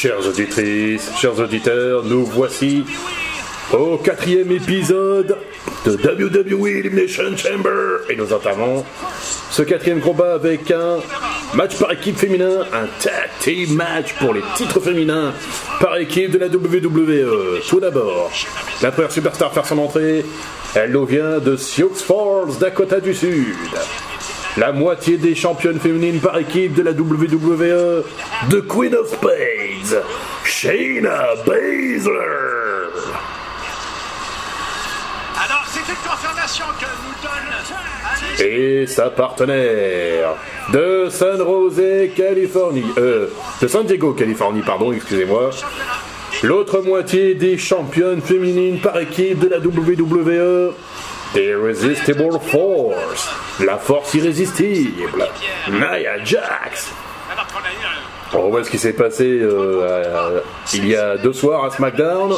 Chères auditrices, chers auditeurs, nous voici au quatrième épisode de WWE Elimination Chamber et nous entamons ce quatrième combat avec un match par équipe féminin, un tag team match pour les titres féminins par équipe de la WWE. Tout d'abord, la première superstar faire son entrée, elle nous vient de Sioux Falls, Dakota du Sud. La moitié des championnes féminines par équipe de la WWE, The Queen of Spades, Shayna Baszler. Alors, c'est une confirmation que nous donne Alice. Et sa partenaire de San Jose, Californie, euh, de San Diego, Californie, pardon, excusez-moi. L'autre moitié des championnes féminines par équipe de la WWE, Irresistible Force, la force irrésistible, Nia Jax. On voit ce qui s'est passé euh, il y a deux soirs à SmackDown.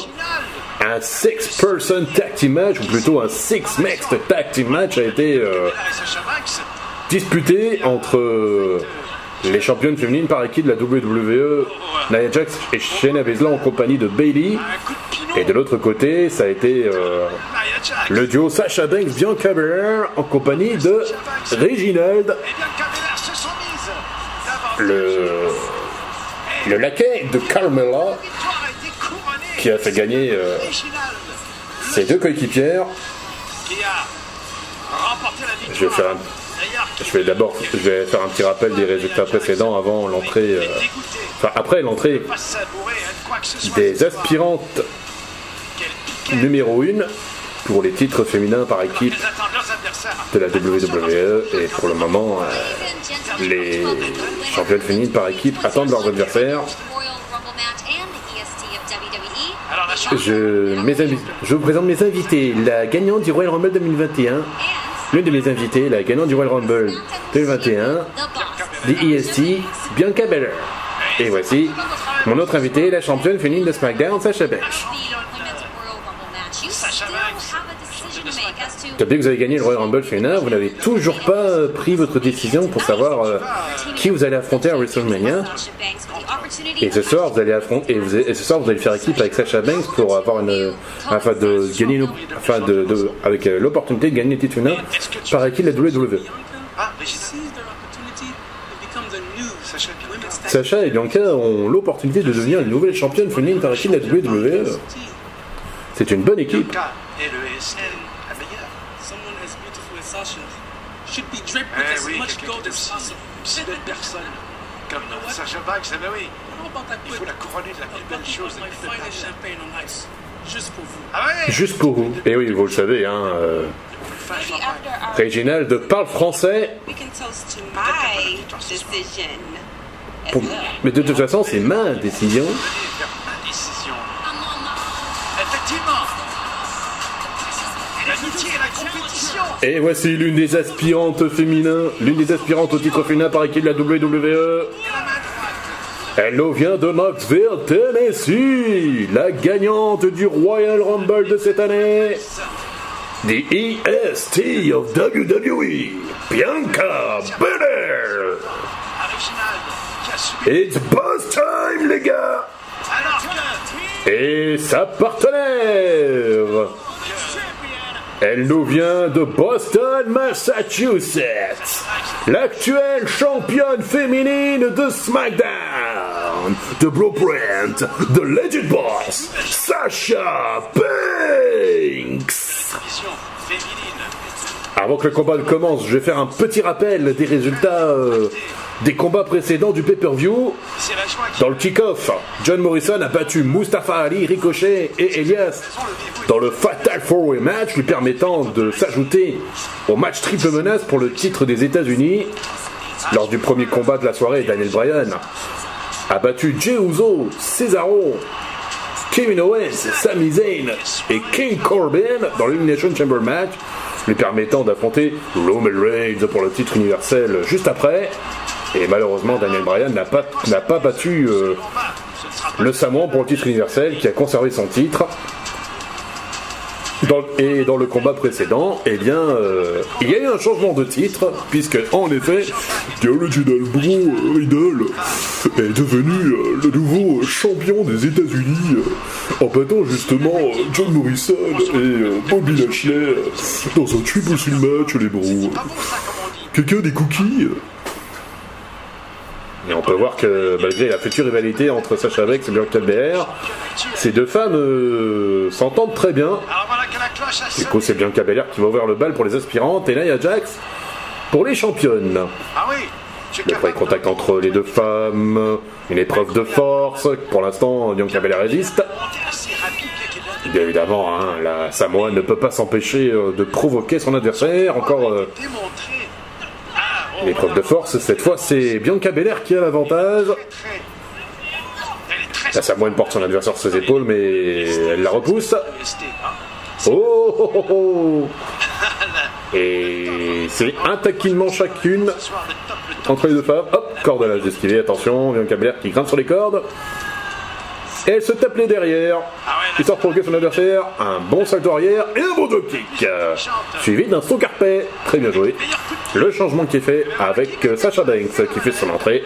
Un six-person tag team match, ou plutôt un six-max tag team match a été euh, disputé entre les championnes féminines par équipe de la WWE, Nia Jax et Shayna Baszler en compagnie de Bailey. Et de l'autre côté, ça a été euh. Le duo Sasha Banks Bianca Belair en compagnie de Reginald, le, le laquais de Carmella, la victoire a été couronnée. qui a fait gagner euh, ses deux coéquipières. Je vais faire un- Je vais d'abord je vais faire un petit rappel des résultats précédents avant l'entrée, euh, après l'entrée des aspirantes numéro 1 pour les titres féminins par équipe de la WWE et pour le moment euh, les championnes féminines par équipe attendent leurs adversaires. Je, mes je vous présente mes invités. La gagnante du Royal Rumble 2021, l'une de mes invités, la gagnante du Royal Rumble 2021, The EST, Bianca Belair. Et voici mon autre invité, la championne féminine de SmackDown, Sasha Banks. Depuis que vous avez gagné le Royal Rumble féminin, vous n'avez toujours pas euh, pris votre décision pour savoir euh, qui vous allez affronter à WrestleMania. Et ce soir, vous allez affronter, et, ce soir, vous allez faire équipe avec Sasha Banks pour avoir une, afin de gagner, une- afin de, avec euh, l'opportunité de gagner le titre féminin par équipe de la WWE. Sacha et Bianca. ont l'opportunité de devenir les nouvelles championnes féminines par équipe de la WWE. C'est une bonne équipe. Bianca et le ESN, la meilleure. Someone as beautiful as Sasha should be draped with Eh as oui, much gold as possible. belle personne. Comme You know? Sacha Banks, eh ben oui. How about I Il faut la couronner de la plus belle chose, la plus belle juste pour vous. Ah ouais Juste pour vous. Et oui, vous le savez, hein, euh, Reginald parle français, We can toast to my decision. as pour- mais de toute façon, c'est ma décision. Et voici l'une des aspirantes féminines, l'une des aspirantes au titre féminin par équipe de la WWE. Elle nous vient de Knoxville, Tennessee, la gagnante du Royal Rumble de cette année. The EST of WWE, Bianca Belair. It's boss time, les gars. Et sa partenaire. Elle nous vient de Boston, Massachusetts. L'actuelle championne féminine de SmackDown. The Blueprint, The Legend Boss, Sasha Banks. Avant que le combat ne commence, je vais faire un petit rappel des résultats euh, des combats précédents du pay-per-view. Dans le kick-off, John Morrison a battu Mustafa Ali, Ricochet et Elias dans le Fatal 4-Way match, lui permettant de s'ajouter au match triple menace pour le titre des États-Unis. Lors du premier combat de la soirée, Daniel Bryan a battu Jey Cesaro, Kevin Owens, Sami Zayn et King Corbin dans l'Elimination Chamber match, lui permettant d'affronter Roman Reigns pour le titre universel juste après. Et malheureusement, Daniel Bryan n'a pas, n'a pas battu euh, le Samoan pour le titre universel qui a conservé son titre. Et dans le combat précédent, eh bien, euh, il y a eu un changement de titre, puisque en effet, The Original Bro Riddle est devenu euh, le nouveau champion des États-Unis, en battant justement John Morrison et Bobby Lashley dans un triple match, les bros. Quelqu'un des cookies Et on peut voir que malgré la future rivalité entre Sacha Banks et Bianca Belair, ces deux femmes euh, s'entendent très bien. Du coup, c'est Bianca Belair qui va ouvrir le bal pour les aspirantes et Nia Jax pour les championnes. Ah Le premier contact entre les deux femmes, une épreuve de force. Pour l'instant, Bianca Belair résiste. Bien évidemment, hein, la Samoa ne peut pas s'empêcher euh, de provoquer son adversaire. Encore euh, démontrer. Ah, oh, une épreuve de force. Cette fois, c'est Bianca Belair qui a l'avantage. La Samoane porte son adversaire sur ses épaules, mais elle la repousse. Oh, oh, oh, oh. Et c'est un taquinement chacune entre les deux femmes. Hop, corde à l'âge d'esquiver, attention, Bianca Belair qui grimpe sur les cordes. Elle se tape les derrière. Histoire de provoquer son adversaire, un bon salto arrière et un bon drop kick. Suivi d'un saut carpet. Très bien joué. Le changement qui est fait avec euh, Sasha Banks qui fait son entrée.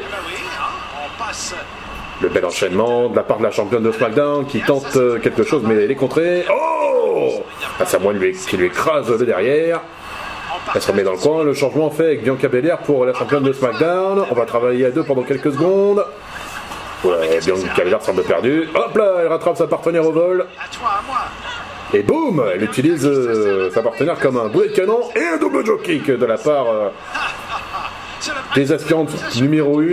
Le bel enchaînement de la part de la championne de SmackDown qui tente euh, quelque chose mais elle est contrée. Oh lui, qui lui écrase le derrière. Elle se remet dans le coin. Le changement fait avec Bianca Belair pour la championne de SmackDown. On va travailler à deux pendant quelques secondes. Ouais, Bianca Belair semble perdue. Hop là, elle rattrape sa partenaire au vol. À toi, à moi. Et boum Elle utilise euh, sa partenaire comme un boulet de canon et un double drop kick de la part euh, des aspirantes numéro 1.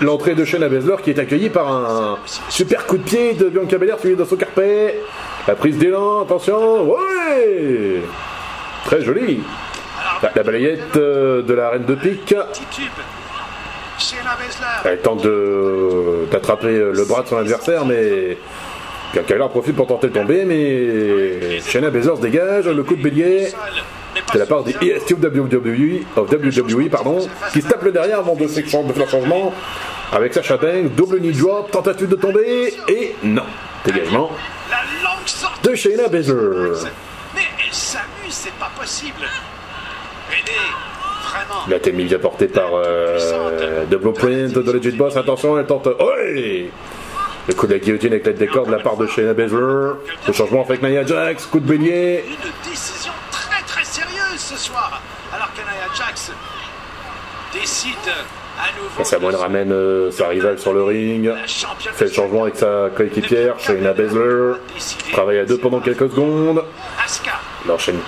L'entrée de Shayna Baszler qui est accueillie par un super coup de pied de Bianca Belair suivi de son carpet. La prise d'élan, attention, ouais Très joli. La, la balayette euh, de la reine de pique. Elle tente d'attraper le bras de son adversaire, mais Belair profite pour tenter de tomber, mais Shayna se dégage, le coup de bélier. C'est la part des EST WWE, of WWE pardon, qui se tape le derrière avant de, faire de faire changement. Avec Sacha Banks, double knee drop, tentative de tomber, et non. Dégagement de Shayna Baszler. Mais elle s'amuse, c'est pas possible. La thème bien portée par euh, The Blueprint de Legit Boss. Attention, elle tente. Ouais Le coup de la guillotine avec l'aide des cordes de la part de Shayna Baszler. Le changement avec Nia Jax, coup de bélier. Une décision très très sérieuse ce soir. Alors que Nia Jax décide à nouveau. Et Samoan ramène euh, sa rivale sur le ring. Fait le changement avec sa coéquipière, Shayna Baszler. Travaille à deux pendant quelques secondes. Il enchaîne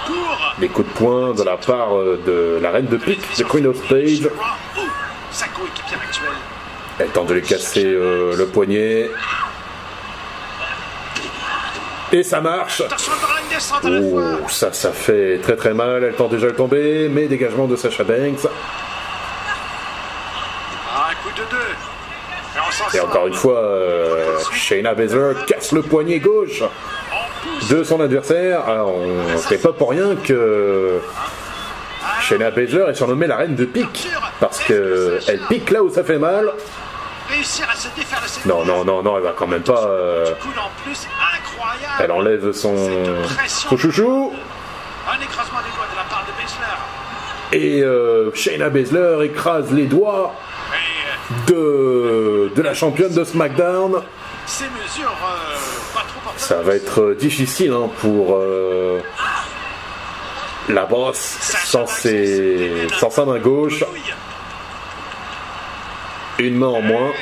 des coups de poing de la part euh, de la reine de pique, de Queen of Stage. Sa coéquipière actuelle. Elle tente de lui casser euh, le poignet. Et ça marche fois. Oh, ça, ça fait très très mal. Elle tente déjà de tomber, mais dégagement de Sacha Banks. Ah. Et encore une fois, euh, Shayna Baszler casse le poignet gauche de son adversaire. Alors, on c'est pas pour rien que Shayna Baszler est surnommée la reine de pique. Parce que elle pique là où ça fait mal. Réussir à se défaire de ses Non, non, non, non, elle va quand même pas. euh, Coup en plus incroyable. elle enlève son, son chouchou. Un écrasement des doigts de la part de Baszler. Et euh, Shayna Baszler écrase les doigts Et de, euh, de la championne de SmackDown. ces mesures euh, pas trop. Ça va être euh, difficile hein, pour euh, la bosse sans, ses, sans sa main gauche. Une main en moins.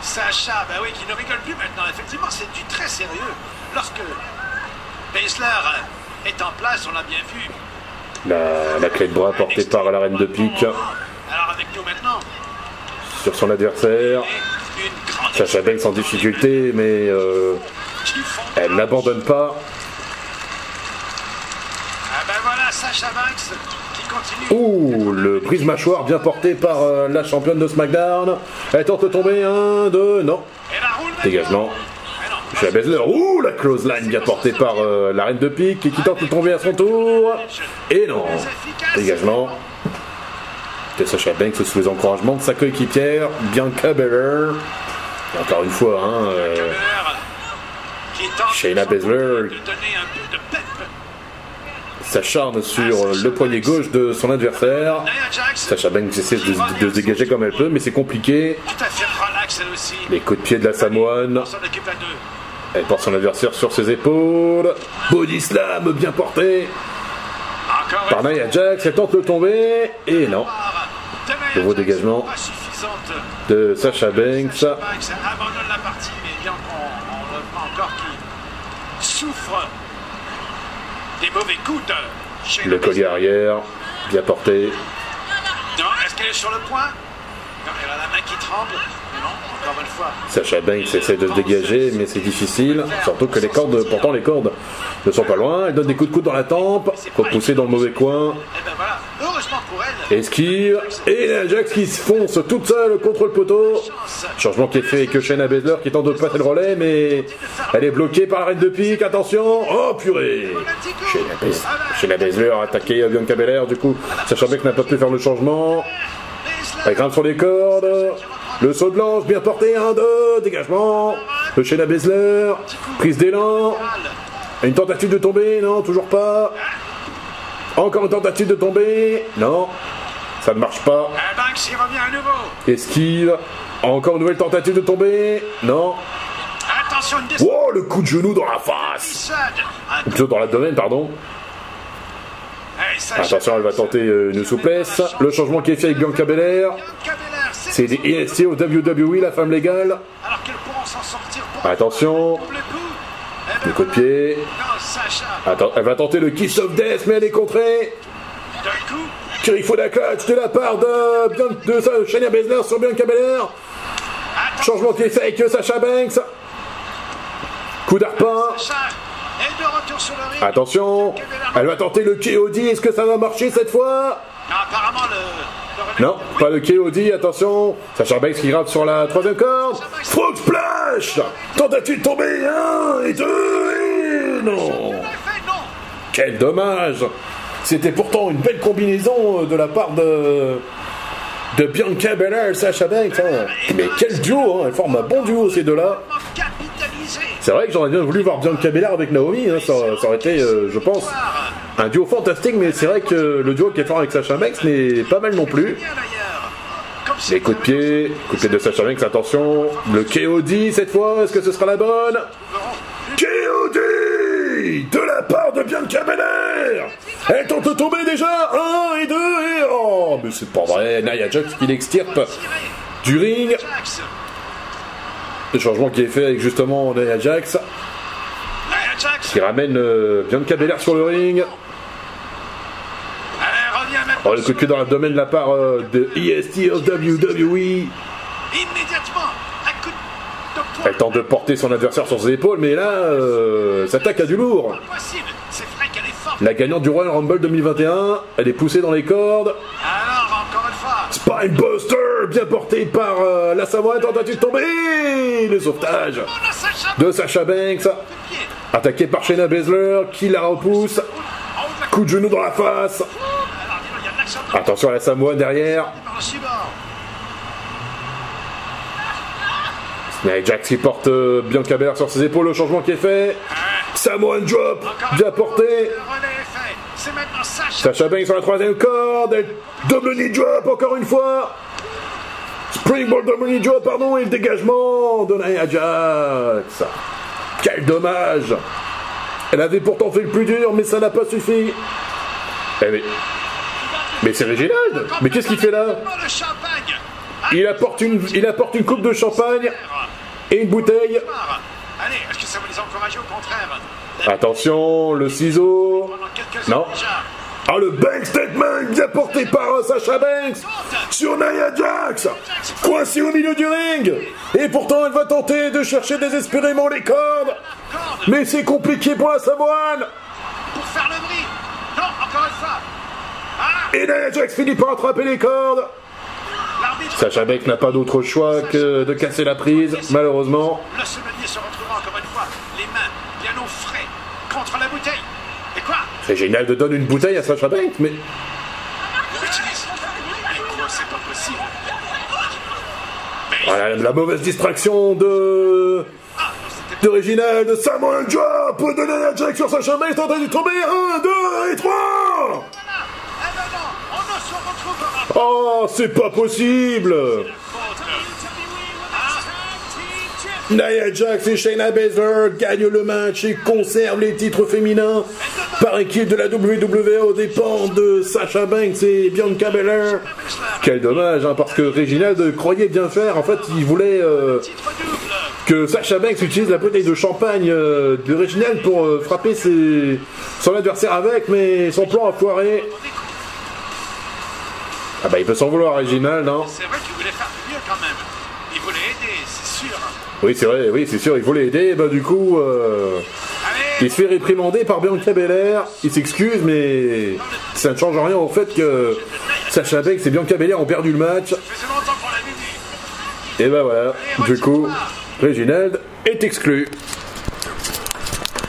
Sacha, bah oui, qui ne rigole plus maintenant. Effectivement, c'est du très sérieux. Lorsque Baszler euh, est en place, on l'a bien vu. La, la clé de bras portée par la reine de pique Alors avec nous maintenant, sur son adversaire. Sacha Banks en difficulté, mais euh, elle n'abandonne pas. Ah ben voilà, Sacha Banks. Ouh, le brise-mâchoire bien porté par euh, la championne de SmackDown. Elle tente de tomber, un, deux, non. La. Dégagement. Non, Chez Baszler, ouh, la close line bien portée par euh, la reine de pique qui tente de tomber à son tour. Et non. Dégagement. Sacha Banks sous les encouragements de sa coéquipière, Bianca Belair. Encore une fois, hein, euh, Shayna. de donner un peu de pep s'acharne sur le poignet gauche de son adversaire. Sacha Banks essaie de, se dégager comme elle peut, mais c'est compliqué. Les coups de pied de la Samoane. Elle porte son adversaire sur ses épaules. Body slam bien porté par Nia Jax. Elle tente de tomber. Et non. Nouveau dégagement. De Sacha Banks. Sacha Banks abandonne la partie, mais bien qu'on on le voit encore qui souffre des mauvais coups de Le collier arrière. Bien porté. Non, est-ce qu'elle est sur le point? Non, elle a la main qui tremble. Non, encore une fois. Sacha Banks essaie de se dégager, mais c'est difficile. Surtout que les cordes, pourtant les cordes ne sont pas loin. Elle donne des coups de coude dans la tempe. Repoussée dans le mauvais coin. Eh ben voilà, heureusement pour elle. Esquive. Et la Jax qui se fonce toute seule contre le poteau. Changement qui est fait avec Shayna Baszler qui tente de passer le relais, mais elle est bloquée par la reine de pique. Attention. Oh purée. Shayna Baszler, a attaqué Bianca Belair. Du coup, Sacha Banks n'a pas pu faire le changement. Elle grimpe sur les cordes. Le saut de lance bien porté. 1, 2. Dégagement. De Shayna Baszler. Prise d'élan. Une tentative de tomber. Non, toujours pas. Encore une tentative de tomber. Non. Ça ne marche pas. Eh, nouveau. Esquive. Encore une nouvelle tentative de tomber. Non. Attention, une descente. Oh, le coup de genou dans la face. Plutôt dans l'abdomen, pardon. Attention, elle va tenter euh, une souplesse. Le changement qui est fait avec Bianca Belair. C'est des EST au WWE, la femme légale. Attention. Eh ben Le coup de pied. Attends, elle va tenter le Kiss of Death, mais elle est contrée. Kirifuna clutch de la part de, de Sa- Shayna Baszler sur Bianca Belair. Changement qui est fait avec Sacha Banks. Coup d'arpin. Attention. Elle va tenter le KOD. Est-ce que ça va marcher cette fois? Non, pas le KOD, attention. Sacha Banks qui grappe sur la troisième corde. Frog Splash Tentative de tomber, un et deux, non. Quel dommage C'était pourtant une belle combinaison euh, de la part de, de Bianca Belair et Sacha Banks. hein. Mais quel duo, hein. elles forment un bon duo ces deux-là. C'est vrai que j'aurais bien voulu voir Bianca Belair avec Naomi, hein. ça, aurait été, euh, je pense, un duo fantastique, mais c'est vrai que le duo qui est fort avec Sacha Banks n'est pas mal non plus. Les coups de pied, coup de pied de Sacha Banks, attention. Le KOD cette fois, est-ce que ce sera la bonne? KOD De la part de Bianca Belair Elle tente de tomber déjà Un et deux et... Oh, mais c'est pas vrai Nia Jax qui l'extirpe du ring. Le changement qui est fait avec justement Nia Jax, qui ramène euh, Bianca Belair sur le ring. Oh, le coup de pied dans l'abdomen de la part euh, de EST of WWE. Elle tente de porter son adversaire sur ses épaules, mais là, euh, s'attaque à du lourd. Impossible. C'est vrai qu'elle est forte. La gagnante du Royal Rumble 2021, elle est poussée dans les cordes. Alors, encore une fois. Spine Buster, bien porté par euh, la Samoa, tentative de tomber. Le sauvetage de Sacha Banks, attaqué par Shayna Baszler, qui la repousse. Coup de genou dans la face. Attention à la Samoa derrière. Nia Jax qui porte euh, Bianca Belair sur ses épaules, le changement qui est fait. Samoan drop, bien porté. Sacha. Banks sur la troisième corde, double knee drop encore une fois. Springboard double knee drop, pardon, et le dégagement de Nia Jax. Quel dommage. Elle avait pourtant fait le plus dur, mais ça n'a pas suffi. Eh mais, c'est Reginald Mais qu'est-ce qu'il fait là? Il apporte, une, il apporte une coupe de champagne et une bouteille. Allez, est-ce que ça va les encourager au contraire Attention, le ciseau. Non. Ah, le bank statement bien porté par euh, Sacha Banks sur Nia Jax, coincé au milieu du ring. Et pourtant, elle va tenter de chercher désespérément les cordes. Corde Mais c'est compliqué pour la Samoane. pour faire le. Non, encore une fois. Ah, Et Nia Jax finit par attraper les cordes. Sacha Banks n'a pas d'autre choix que de casser la prise, malheureusement. Le sommelier se retrouvera encore une fois, les mains bien au frais, contre la bouteille. Et quoi C'est génial de donner une bouteille à Sacha Banks, mais Il utilise. Mais quoi, c'est pas possible. Mais voilà, la mauvaise distraction de ah, de Samoa Joe pour donner à Jack sur Sacha Banks, en train de tomber, 1, 2 et 3 Eh ben non, on ne se retrouvera pas. Oh, c'est pas possible Nia Jax et Shayna Baszler gagnent le match et conservent les titres féminins par équipe de la WWE aux dépens de Sasha Banks et Bianca Belair. Quel dommage, hein, parce que Reginald croyait bien faire. En fait, il voulait euh, que Sasha Banks utilise la bouteille de champagne euh, de Reginald pour euh, frapper son adversaire avec, mais son plan a foiré. Ah bah il peut s'en vouloir Reginald, hein. C'est vrai qu'il voulait faire mieux quand même. Il voulait aider, c'est sûr. Oui c'est vrai, oui c'est sûr, il voulait aider, bah du coup... euh, Il se fait réprimander par Bianca Belair, il s'excuse, mais ça ne change rien au fait que Sacha Banks et Bianca Belair ont perdu le match. Et bah voilà, du coup, Reginald est exclu.